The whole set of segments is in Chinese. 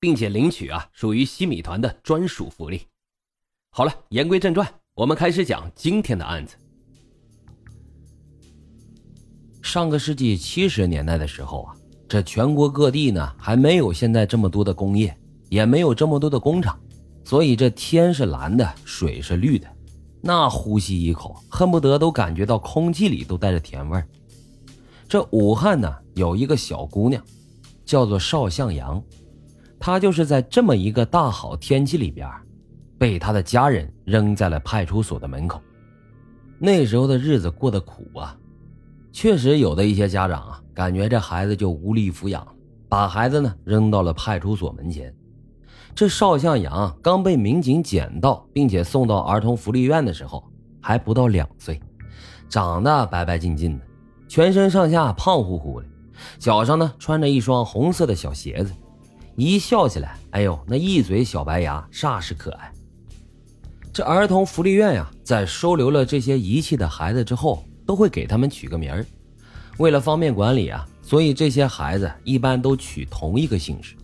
并且领取啊，属于西米团的专属福利。好了，言归正传，我们开始讲今天的案子。上个世纪七十年代的时候啊，这全国各地呢还没有现在这么多的工业，也没有这么多的工厂，所以这天是蓝的，水是绿的，那呼吸一口，恨不得都感觉到空气里都带着甜味儿。这武汉呢有一个小姑娘，叫做邵向阳。他就是在这么一个大好天气里边，被他的家人扔在了派出所的门口。那时候的日子过得苦啊，确实有的一些家长啊，感觉这孩子就无力抚养，把孩子呢扔到了派出所门前。这邵向阳刚被民警捡到，并且送到儿童福利院的时候，还不到两岁，长得白白净净的，全身上下胖乎乎的，脚上呢穿着一双红色的小鞋子。一笑起来，哎呦，那一嘴小白牙，煞是可爱。这儿童福利院呀，在收留了这些遗弃的孩子之后，都会给他们取个名儿。为了方便管理啊，所以这些孩子一般都取同一个姓氏。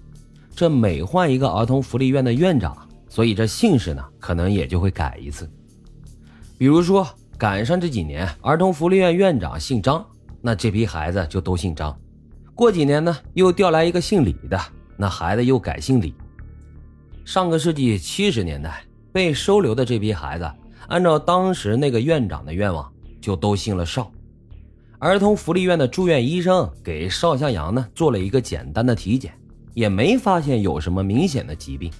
这每换一个儿童福利院的院长，所以这姓氏呢，可能也就会改一次。比如说，赶上这几年儿童福利院院长姓张，那这批孩子就都姓张。过几年呢，又调来一个姓李的。那孩子又改姓李。上个世纪七十年代被收留的这批孩子，按照当时那个院长的愿望，就都姓了邵。儿童福利院的住院医生给邵向阳呢做了一个简单的体检，也没发现有什么明显的疾病，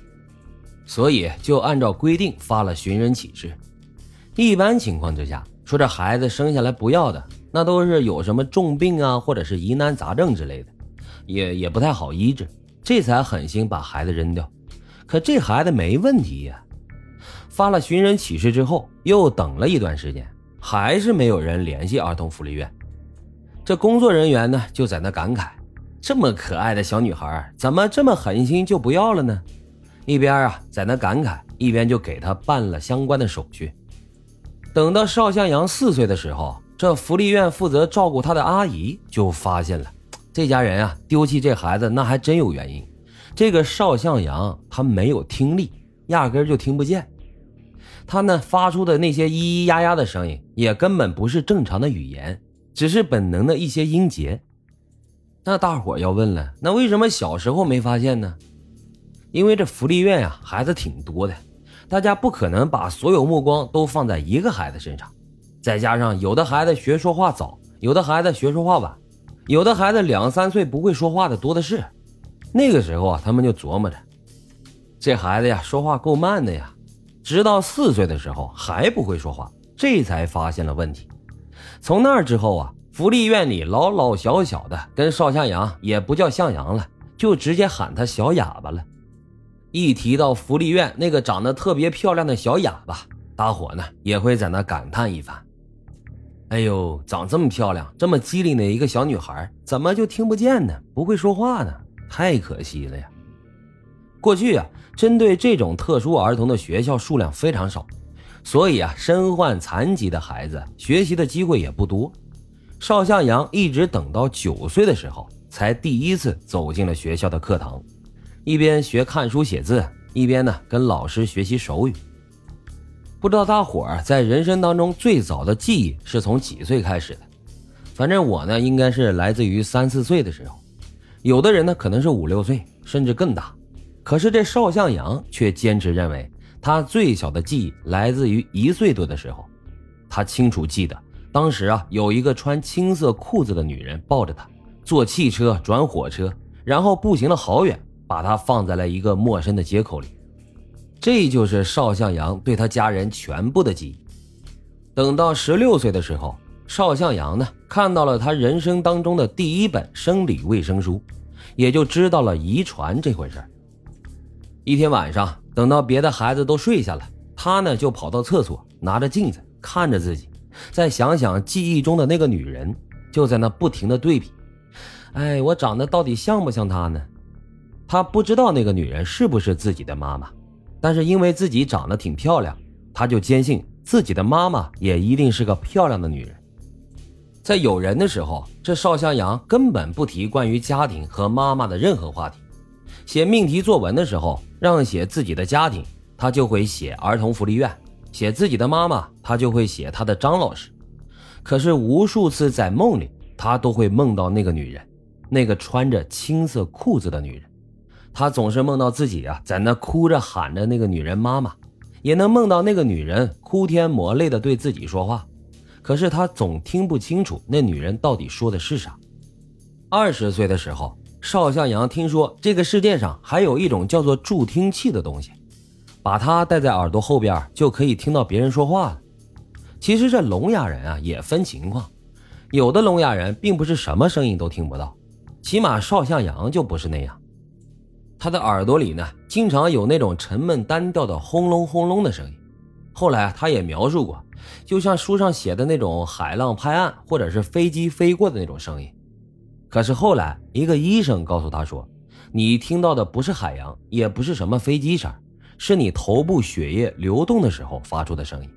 所以就按照规定发了寻人启事。一般情况之下，说这孩子生下来不要的，那都是有什么重病啊，或者是疑难杂症之类的，也也不太好医治。这才狠心把孩子扔掉，可这孩子没问题呀。发了寻人启事之后，又等了一段时间，还是没有人联系儿童福利院。这工作人员呢，就在那感慨：这么可爱的小女孩，怎么这么狠心就不要了呢？一边啊在那感慨，一边就给她办了相关的手续。等到邵向阳四岁的时候，这福利院负责照顾他的阿姨就发现了。这家人啊，丢弃这孩子那还真有原因。这个邵向阳他没有听力，压根就听不见。他呢发出的那些咿咿呀呀的声音，也根本不是正常的语言，只是本能的一些音节。那大伙要问了，那为什么小时候没发现呢？因为这福利院呀，孩子挺多的，大家不可能把所有目光都放在一个孩子身上。再加上有的孩子学说话早，有的孩子学说话晚。有的孩子两三岁不会说话的多的是，那个时候啊，他们就琢磨着，这孩子呀说话够慢的呀，直到四岁的时候还不会说话，这才发现了问题。从那之后啊，福利院里老老小小的跟邵向阳也不叫向阳了，就直接喊他小哑巴了。一提到福利院那个长得特别漂亮的小哑巴，大伙呢也会在那感叹一番。哎呦，长这么漂亮、这么机灵的一个小女孩，怎么就听不见呢？不会说话呢？太可惜了呀！过去啊，针对这种特殊儿童的学校数量非常少，所以啊，身患残疾的孩子学习的机会也不多。邵向阳一直等到九岁的时候，才第一次走进了学校的课堂，一边学看书写字，一边呢跟老师学习手语。不知道大伙儿在人生当中最早的记忆是从几岁开始的？反正我呢，应该是来自于三四岁的时候。有的人呢，可能是五六岁，甚至更大。可是这邵向阳却坚持认为，他最小的记忆来自于一岁多的时候。他清楚记得，当时啊，有一个穿青色裤子的女人抱着他，坐汽车转火车，然后步行了好远，把他放在了一个陌生的街口里。这就是邵向阳对他家人全部的记忆。等到十六岁的时候，邵向阳呢看到了他人生当中的第一本生理卫生书，也就知道了遗传这回事一天晚上，等到别的孩子都睡下了，他呢就跑到厕所，拿着镜子看着自己，再想想记忆中的那个女人，就在那不停的对比。哎，我长得到底像不像她呢？他不知道那个女人是不是自己的妈妈，但是因为自己长得挺漂亮，他就坚信自己的妈妈也一定是个漂亮的女人。在有人的时候，这邵向阳根本不提关于家庭和妈妈的任何话题。写命题作文的时候，让写自己的家庭，他就会写儿童福利院；写自己的妈妈，他就会写他的张老师。可是无数次在梦里，他都会梦到那个女人，那个穿着青色裤子的女人。他总是梦到自己啊，在那哭着喊着那个女人妈妈，也能梦到那个女人哭天抹泪的对自己说话。可是他总听不清楚那女人到底说的是啥。二十岁的时候，邵向阳听说这个世界上还有一种叫做助听器的东西，把它戴在耳朵后边就可以听到别人说话了。其实这聋哑人啊也分情况，有的聋哑人并不是什么声音都听不到，起码邵向阳就不是那样。他的耳朵里呢，经常有那种沉闷单调的轰隆轰隆的声音。后来他也描述过。就像书上写的那种海浪拍岸，或者是飞机飞过的那种声音。可是后来，一个医生告诉他说：“你听到的不是海洋，也不是什么飞机声，是你头部血液流动的时候发出的声音。”